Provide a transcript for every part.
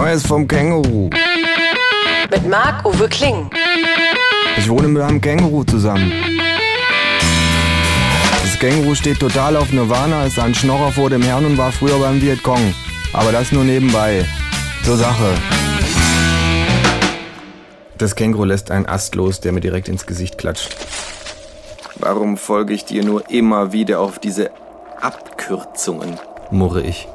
Neues vom Känguru. Mit Marc-Uwe Kling. Ich wohne mit einem Känguru zusammen. Das Känguru steht total auf Nirvana, ist ein Schnorrer vor dem Herrn und war früher beim Vietcong. Aber das nur nebenbei. Zur Sache. Das Känguru lässt einen Ast los, der mir direkt ins Gesicht klatscht. Warum folge ich dir nur immer wieder auf diese Abkürzungen? murre ich.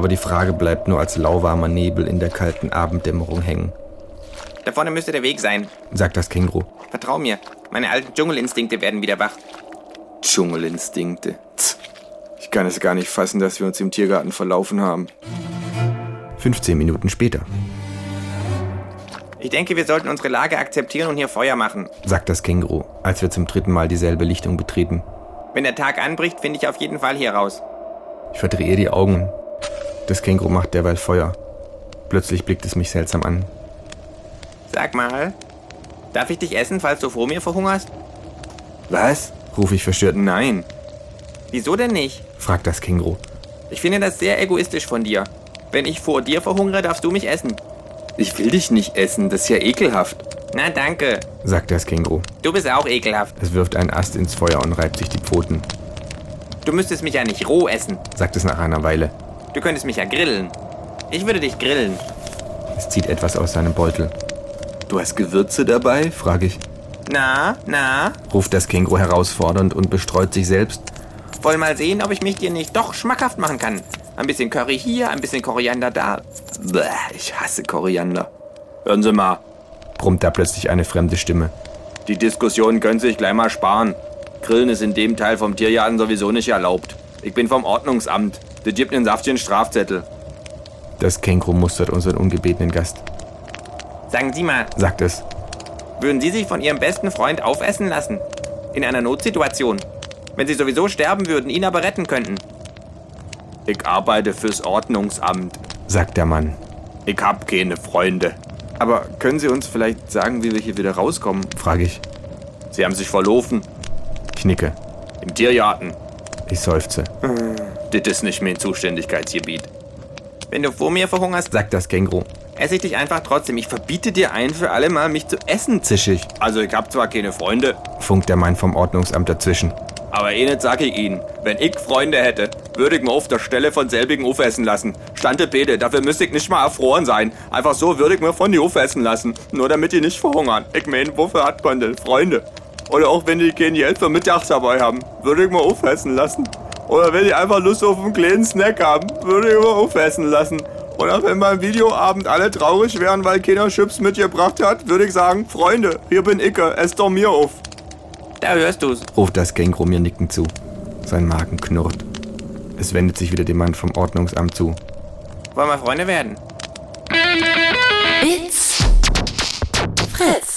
Aber die Frage bleibt nur als lauwarmer Nebel in der kalten Abenddämmerung hängen. Da vorne müsste der Weg sein, sagt das Känguru. Vertrau mir, meine alten Dschungelinstinkte werden wieder wach. Dschungelinstinkte. Tz. Ich kann es gar nicht fassen, dass wir uns im Tiergarten verlaufen haben. 15 Minuten später, Ich denke, wir sollten unsere Lage akzeptieren und hier Feuer machen. sagt das Känguru, als wir zum dritten Mal dieselbe Lichtung betreten. Wenn der Tag anbricht, finde ich auf jeden Fall hier raus. Ich verdrehe die Augen. Das Känguru macht derweil Feuer. Plötzlich blickt es mich seltsam an. Sag mal, darf ich dich essen, falls du vor mir verhungerst? Was? rufe ich verstört. Nein, Wieso denn nicht? fragt das Känguru. Ich finde das sehr egoistisch von dir. Wenn ich vor dir verhungere, darfst du mich essen. Ich will dich nicht essen, das ist ja ekelhaft, Na danke, sagt das Känguru. du bist auch ekelhaft. Es wirft einen Ast ins Feuer und reibt sich die Pfoten, Du müsstest mich ja nicht roh essen. sagt es nach einer Weile. Du könntest mich ja grillen. Ich würde dich grillen. Es zieht etwas aus seinem Beutel. Du hast Gewürze dabei? frage ich. Na, na, Ruft das Känguru herausfordernd und bestreut sich selbst. wollen mal sehen, ob ich mich dir nicht doch schmackhaft machen kann. Ein bisschen Curry hier, ein bisschen Koriander da. Bäh, ich hasse Koriander. Hören Sie mal, brummt da plötzlich eine fremde Stimme. Die Diskussion können Sie sich gleich mal sparen. Grillen ist in dem Teil vom Tiergarten sowieso nicht erlaubt. Ich bin vom Ordnungsamt. Das gibt einen saftigen Strafzettel. Das Känguru mustert unseren ungebetenen Gast, Sagen Sie mal, sagt es. würden Sie sich von Ihrem besten Freund aufessen lassen? In einer Notsituation? Wenn Sie sowieso sterben würden, ihn aber retten könnten? Ich arbeite fürs Ordnungsamt, sagt der Mann. Ich hab keine Freunde. Aber können Sie uns vielleicht sagen, wie wir hier wieder rauskommen? frage ich. Sie haben sich verlaufen. Ich nicke. Im Tiergarten. Ich seufze. Das ist nicht mein Zuständigkeitsgebiet, Wenn du vor mir verhungerst, sagt das Känguru. esse ich dich einfach trotzdem. Ich verbiete dir ein für alle Mal, mich zu essen. Zisch ich. Also ich hab zwar keine Freunde, funkt der Mann vom Ordnungsamt dazwischen. Aber eh nicht sag ich Ihnen. Wenn ich Freunde hätte, würde ich mir auf der Stelle von selbigen aufessen lassen. Stande Pede, dafür müsste ich nicht mal erfroren sein. Einfach so würde ich mir von die aufessen lassen. Nur damit die nicht verhungern. Ich mein, wofür hat man denn Freunde? Oder auch wenn die kein Geld für Mittag dabei haben, würde ich mir aufessen lassen. Oder wenn die einfach Lust auf einen kleinen Snack haben, würde ich mir aufessen lassen. Oder wenn beim Videoabend alle traurig wären, weil keiner Chips mitgebracht hat, würde ich sagen, Freunde, hier bin ich, esst doch mir auf. Da hörst du's. ruft das Känguru mir nickend zu. Sein Magen knurrt. Es wendet sich wieder dem Mann vom Ordnungsamt zu. Wollen wir Freunde werden? It's Fritz.